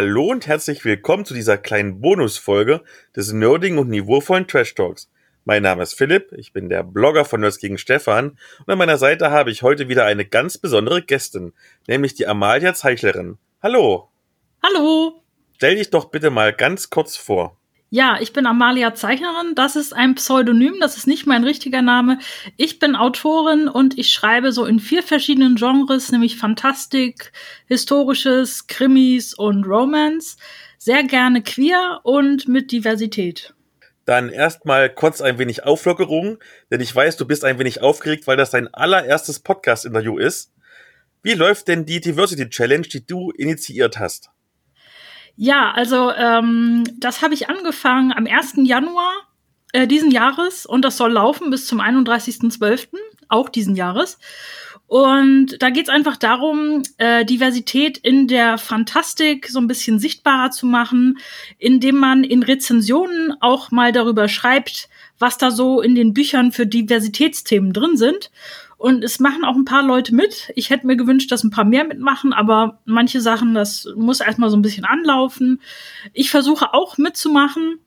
Hallo und herzlich willkommen zu dieser kleinen Bonusfolge des nerdigen und niveauvollen Trash Talks. Mein Name ist Philipp, ich bin der Blogger von Nerds gegen Stefan und an meiner Seite habe ich heute wieder eine ganz besondere Gästin, nämlich die Amalia Zeichlerin. Hallo. Hallo. Stell dich doch bitte mal ganz kurz vor. Ja, ich bin Amalia Zeichnerin. Das ist ein Pseudonym, das ist nicht mein richtiger Name. Ich bin Autorin und ich schreibe so in vier verschiedenen Genres, nämlich Fantastik, Historisches, Krimis und Romance. Sehr gerne queer und mit Diversität. Dann erstmal kurz ein wenig Auflockerung, denn ich weiß, du bist ein wenig aufgeregt, weil das dein allererstes Podcast-Interview ist. Wie läuft denn die Diversity Challenge, die du initiiert hast? Ja, also ähm, das habe ich angefangen am 1. Januar äh, diesen Jahres und das soll laufen bis zum 31.12. auch diesen Jahres. Und da geht es einfach darum, äh, Diversität in der Fantastik so ein bisschen sichtbarer zu machen, indem man in Rezensionen auch mal darüber schreibt, was da so in den Büchern für Diversitätsthemen drin sind. Und es machen auch ein paar Leute mit. Ich hätte mir gewünscht, dass ein paar mehr mitmachen, aber manche Sachen, das muss erstmal so ein bisschen anlaufen. Ich versuche auch mitzumachen.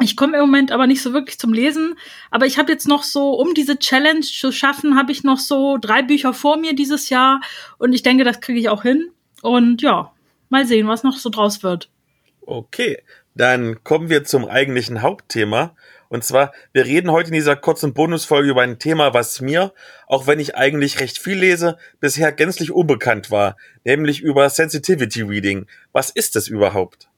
Ich komme im Moment aber nicht so wirklich zum Lesen. Aber ich habe jetzt noch so, um diese Challenge zu schaffen, habe ich noch so drei Bücher vor mir dieses Jahr. Und ich denke, das kriege ich auch hin. Und ja, mal sehen, was noch so draus wird. Okay, dann kommen wir zum eigentlichen Hauptthema. Und zwar, wir reden heute in dieser kurzen Bonusfolge über ein Thema, was mir, auch wenn ich eigentlich recht viel lese, bisher gänzlich unbekannt war, nämlich über Sensitivity Reading. Was ist das überhaupt?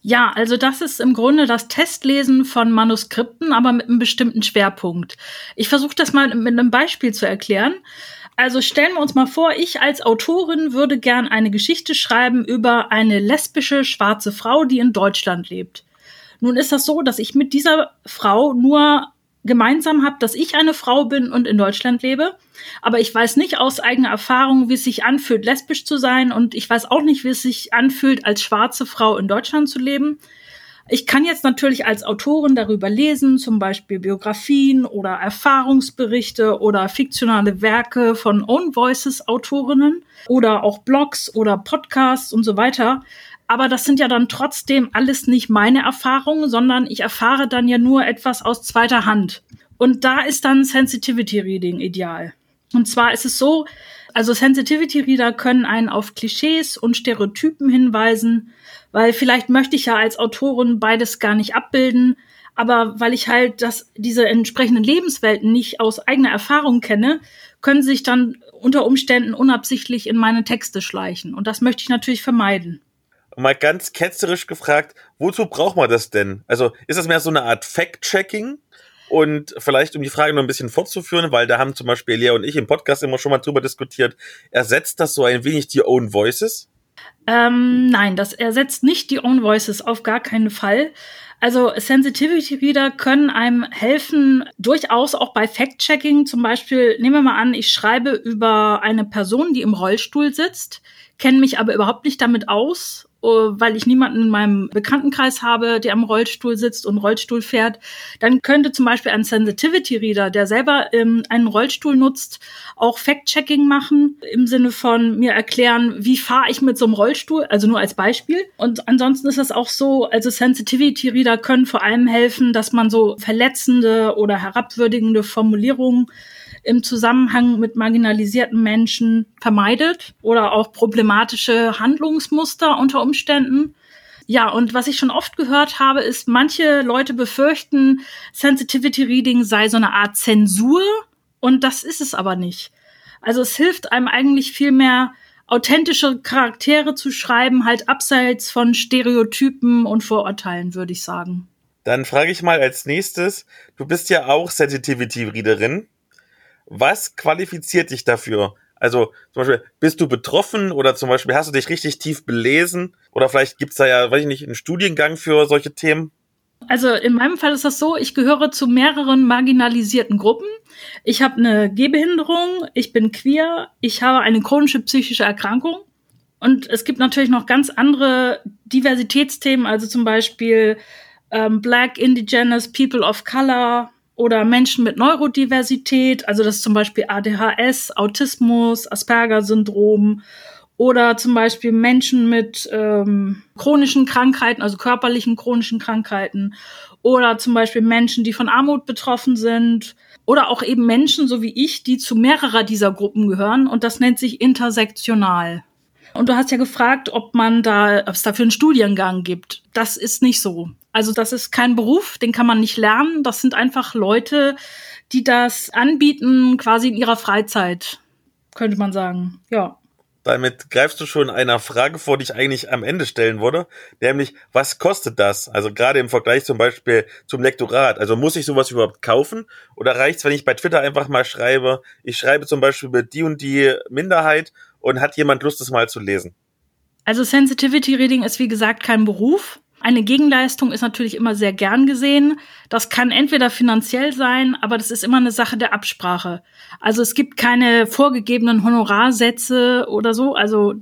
Ja, also das ist im Grunde das Testlesen von Manuskripten, aber mit einem bestimmten Schwerpunkt. Ich versuche das mal mit einem Beispiel zu erklären. Also stellen wir uns mal vor, ich als Autorin würde gern eine Geschichte schreiben über eine lesbische schwarze Frau, die in Deutschland lebt. Nun ist das so, dass ich mit dieser Frau nur gemeinsam habe, dass ich eine Frau bin und in Deutschland lebe. Aber ich weiß nicht aus eigener Erfahrung, wie es sich anfühlt, lesbisch zu sein. Und ich weiß auch nicht, wie es sich anfühlt, als schwarze Frau in Deutschland zu leben. Ich kann jetzt natürlich als Autorin darüber lesen, zum Beispiel Biografien oder Erfahrungsberichte oder fiktionale Werke von Own Voices Autorinnen oder auch Blogs oder Podcasts und so weiter. Aber das sind ja dann trotzdem alles nicht meine Erfahrungen, sondern ich erfahre dann ja nur etwas aus zweiter Hand. Und da ist dann Sensitivity Reading ideal. Und zwar ist es so, also Sensitivity Reader können einen auf Klischees und Stereotypen hinweisen, weil vielleicht möchte ich ja als Autorin beides gar nicht abbilden, aber weil ich halt das, diese entsprechenden Lebenswelten nicht aus eigener Erfahrung kenne, können sich dann unter Umständen unabsichtlich in meine Texte schleichen. Und das möchte ich natürlich vermeiden mal ganz ketzerisch gefragt, wozu braucht man das denn? Also ist das mehr so eine Art Fact-Checking? Und vielleicht, um die Frage noch ein bisschen fortzuführen, weil da haben zum Beispiel Lea und ich im Podcast immer schon mal drüber diskutiert, ersetzt das so ein wenig die Own Voices? Ähm, nein, das ersetzt nicht die Own Voices, auf gar keinen Fall. Also Sensitivity Reader können einem helfen, durchaus auch bei Fact-Checking. Zum Beispiel, nehmen wir mal an, ich schreibe über eine Person, die im Rollstuhl sitzt, kenne mich aber überhaupt nicht damit aus weil ich niemanden in meinem Bekanntenkreis habe, der am Rollstuhl sitzt und Rollstuhl fährt, dann könnte zum Beispiel ein Sensitivity Reader, der selber ähm, einen Rollstuhl nutzt, auch Fact-Checking machen, im Sinne von mir erklären, wie fahre ich mit so einem Rollstuhl, also nur als Beispiel. Und ansonsten ist es auch so, also Sensitivity Reader können vor allem helfen, dass man so verletzende oder herabwürdigende Formulierungen im Zusammenhang mit marginalisierten Menschen vermeidet oder auch problematische Handlungsmuster unter Umständen. Ja, und was ich schon oft gehört habe, ist, manche Leute befürchten, Sensitivity Reading sei so eine Art Zensur und das ist es aber nicht. Also es hilft einem eigentlich viel mehr, authentische Charaktere zu schreiben, halt abseits von Stereotypen und Vorurteilen, würde ich sagen. Dann frage ich mal als nächstes, du bist ja auch Sensitivity Readerin. Was qualifiziert dich dafür? Also zum Beispiel, bist du betroffen oder zum Beispiel hast du dich richtig tief belesen? Oder vielleicht gibt's da ja, weiß ich nicht, einen Studiengang für solche Themen? Also in meinem Fall ist das so, ich gehöre zu mehreren marginalisierten Gruppen. Ich habe eine Gehbehinderung, ich bin queer, ich habe eine chronische psychische Erkrankung. Und es gibt natürlich noch ganz andere Diversitätsthemen, also zum Beispiel ähm, Black, Indigenous, People of Color, oder Menschen mit Neurodiversität, also das zum Beispiel ADHS, Autismus, Asperger-Syndrom oder zum Beispiel Menschen mit ähm, chronischen Krankheiten, also körperlichen chronischen Krankheiten oder zum Beispiel Menschen, die von Armut betroffen sind oder auch eben Menschen, so wie ich, die zu mehrerer dieser Gruppen gehören und das nennt sich intersektional. Und du hast ja gefragt, ob man da, ob es dafür einen Studiengang gibt. Das ist nicht so. Also das ist kein Beruf, den kann man nicht lernen. Das sind einfach Leute, die das anbieten, quasi in ihrer Freizeit, könnte man sagen. Ja. Damit greifst du schon einer Frage vor, die ich eigentlich am Ende stellen würde, nämlich, was kostet das? Also gerade im Vergleich zum Beispiel zum Lektorat. Also muss ich sowas überhaupt kaufen? Oder reicht's, wenn ich bei Twitter einfach mal schreibe, ich schreibe zum Beispiel über die und die Minderheit und hat jemand Lust, das mal zu lesen? Also Sensitivity Reading ist wie gesagt kein Beruf. Eine Gegenleistung ist natürlich immer sehr gern gesehen. Das kann entweder finanziell sein, aber das ist immer eine Sache der Absprache. Also es gibt keine vorgegebenen Honorarsätze oder so. Also,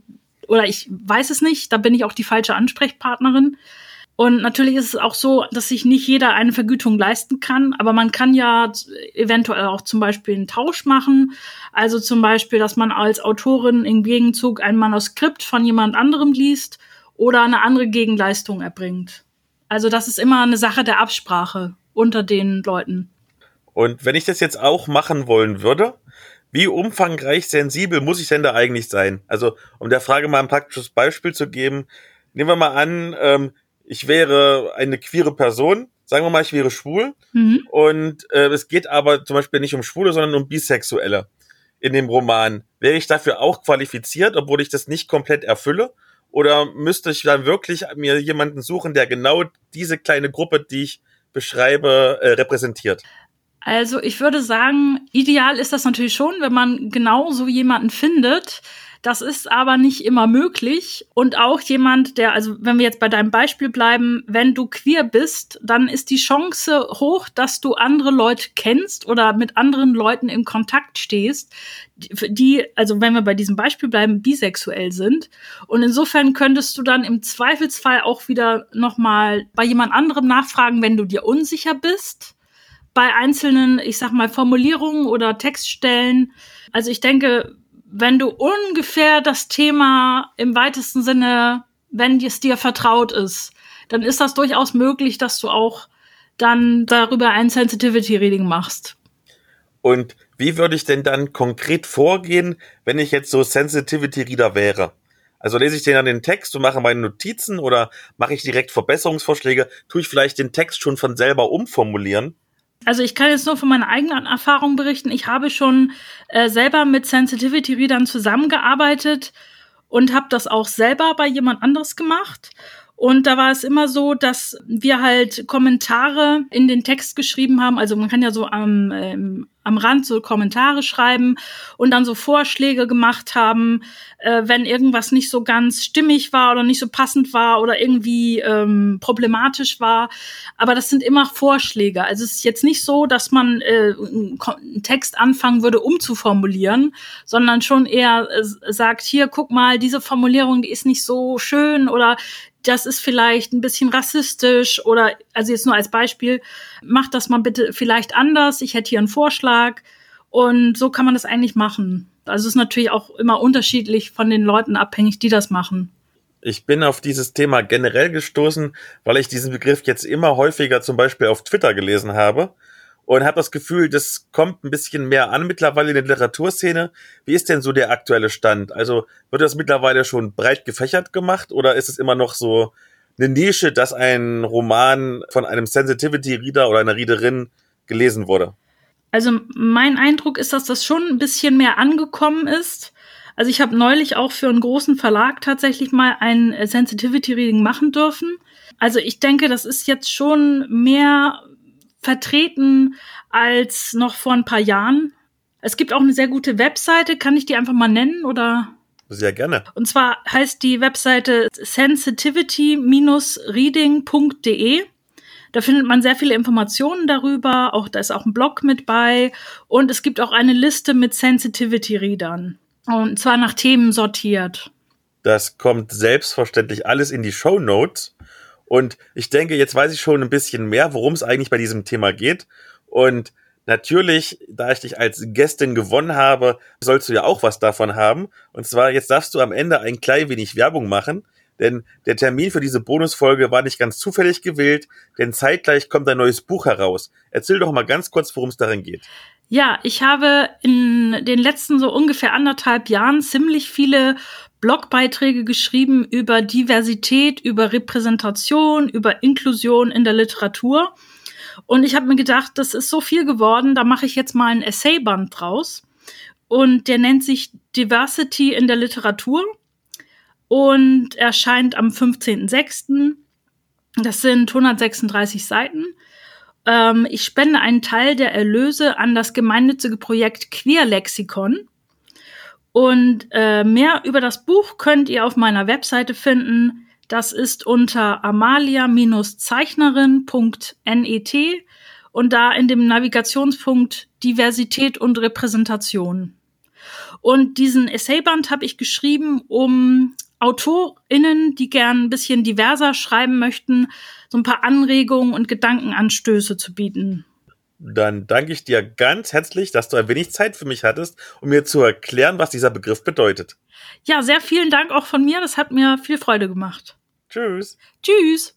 oder ich weiß es nicht, da bin ich auch die falsche Ansprechpartnerin. Und natürlich ist es auch so, dass sich nicht jeder eine Vergütung leisten kann, aber man kann ja eventuell auch zum Beispiel einen Tausch machen. Also zum Beispiel, dass man als Autorin im Gegenzug ein Manuskript von jemand anderem liest oder eine andere Gegenleistung erbringt. Also das ist immer eine Sache der Absprache unter den Leuten. Und wenn ich das jetzt auch machen wollen würde, wie umfangreich sensibel muss ich denn da eigentlich sein? Also um der Frage mal ein praktisches Beispiel zu geben, nehmen wir mal an, ähm, ich wäre eine queere Person, sagen wir mal, ich wäre schwul mhm. und äh, es geht aber zum Beispiel nicht um Schwule, sondern um Bisexuelle in dem Roman. Wäre ich dafür auch qualifiziert, obwohl ich das nicht komplett erfülle? Oder müsste ich dann wirklich mir jemanden suchen, der genau diese kleine Gruppe, die ich beschreibe, äh, repräsentiert? Also ich würde sagen, ideal ist das natürlich schon, wenn man genau so jemanden findet, das ist aber nicht immer möglich. Und auch jemand, der, also wenn wir jetzt bei deinem Beispiel bleiben, wenn du queer bist, dann ist die Chance hoch, dass du andere Leute kennst oder mit anderen Leuten in Kontakt stehst, die, also wenn wir bei diesem Beispiel bleiben, bisexuell sind. Und insofern könntest du dann im Zweifelsfall auch wieder nochmal bei jemand anderem nachfragen, wenn du dir unsicher bist. Bei einzelnen, ich sag mal, Formulierungen oder Textstellen. Also ich denke, wenn du ungefähr das Thema im weitesten Sinne, wenn es dir vertraut ist, dann ist das durchaus möglich, dass du auch dann darüber ein Sensitivity Reading machst. Und wie würde ich denn dann konkret vorgehen, wenn ich jetzt so Sensitivity Reader wäre? Also lese ich den dann den Text und mache meine Notizen oder mache ich direkt Verbesserungsvorschläge? Tue ich vielleicht den Text schon von selber umformulieren? Also ich kann jetzt nur von meiner eigenen Erfahrung berichten. Ich habe schon äh, selber mit Sensitivity Readern zusammengearbeitet und habe das auch selber bei jemand anderes gemacht. Und da war es immer so, dass wir halt Kommentare in den Text geschrieben haben. Also man kann ja so am, ähm, am Rand so Kommentare schreiben und dann so Vorschläge gemacht haben, äh, wenn irgendwas nicht so ganz stimmig war oder nicht so passend war oder irgendwie ähm, problematisch war. Aber das sind immer Vorschläge. Also es ist jetzt nicht so, dass man äh, einen Text anfangen würde, umzuformulieren, sondern schon eher äh, sagt, hier, guck mal, diese Formulierung, die ist nicht so schön oder das ist vielleicht ein bisschen rassistisch oder, also jetzt nur als Beispiel, macht das mal bitte vielleicht anders. Ich hätte hier einen Vorschlag. Und so kann man das eigentlich machen. Also es ist natürlich auch immer unterschiedlich von den Leuten abhängig, die das machen. Ich bin auf dieses Thema generell gestoßen, weil ich diesen Begriff jetzt immer häufiger zum Beispiel auf Twitter gelesen habe und habe das Gefühl, das kommt ein bisschen mehr an mittlerweile in der Literaturszene. Wie ist denn so der aktuelle Stand? Also wird das mittlerweile schon breit gefächert gemacht oder ist es immer noch so eine Nische, dass ein Roman von einem Sensitivity-Reader oder einer Readerin gelesen wurde? Also mein Eindruck ist, dass das schon ein bisschen mehr angekommen ist. Also ich habe neulich auch für einen großen Verlag tatsächlich mal ein Sensitivity Reading machen dürfen. Also ich denke, das ist jetzt schon mehr vertreten als noch vor ein paar Jahren. Es gibt auch eine sehr gute Webseite, kann ich die einfach mal nennen oder? Sehr gerne. Und zwar heißt die Webseite sensitivity-reading.de. Da findet man sehr viele Informationen darüber. Auch da ist auch ein Blog mit bei. Und es gibt auch eine Liste mit Sensitivity-Readern. Und zwar nach Themen sortiert. Das kommt selbstverständlich alles in die Show Notes. Und ich denke, jetzt weiß ich schon ein bisschen mehr, worum es eigentlich bei diesem Thema geht. Und natürlich, da ich dich als Gästin gewonnen habe, sollst du ja auch was davon haben. Und zwar, jetzt darfst du am Ende ein klein wenig Werbung machen, denn der Termin für diese Bonusfolge war nicht ganz zufällig gewählt, denn zeitgleich kommt ein neues Buch heraus. Erzähl doch mal ganz kurz, worum es darin geht. Ja, ich habe in den letzten so ungefähr anderthalb Jahren ziemlich viele Blogbeiträge geschrieben über Diversität, über Repräsentation, über Inklusion in der Literatur. Und ich habe mir gedacht, das ist so viel geworden, da mache ich jetzt mal ein Essayband draus. Und der nennt sich Diversity in der Literatur und erscheint am 15.06. Das sind 136 Seiten. Ähm, ich spende einen Teil der Erlöse an das gemeinnützige Projekt Queer Lexikon. Und äh, mehr über das Buch könnt ihr auf meiner Webseite finden. Das ist unter amalia-zeichnerin.net und da in dem Navigationspunkt Diversität und Repräsentation. Und diesen Essayband habe ich geschrieben, um AutorInnen, die gern ein bisschen diverser schreiben möchten, so ein paar Anregungen und Gedankenanstöße zu bieten. Dann danke ich dir ganz herzlich, dass du ein wenig Zeit für mich hattest, um mir zu erklären, was dieser Begriff bedeutet. Ja, sehr vielen Dank auch von mir. Das hat mir viel Freude gemacht. Tschüss. Tschüss.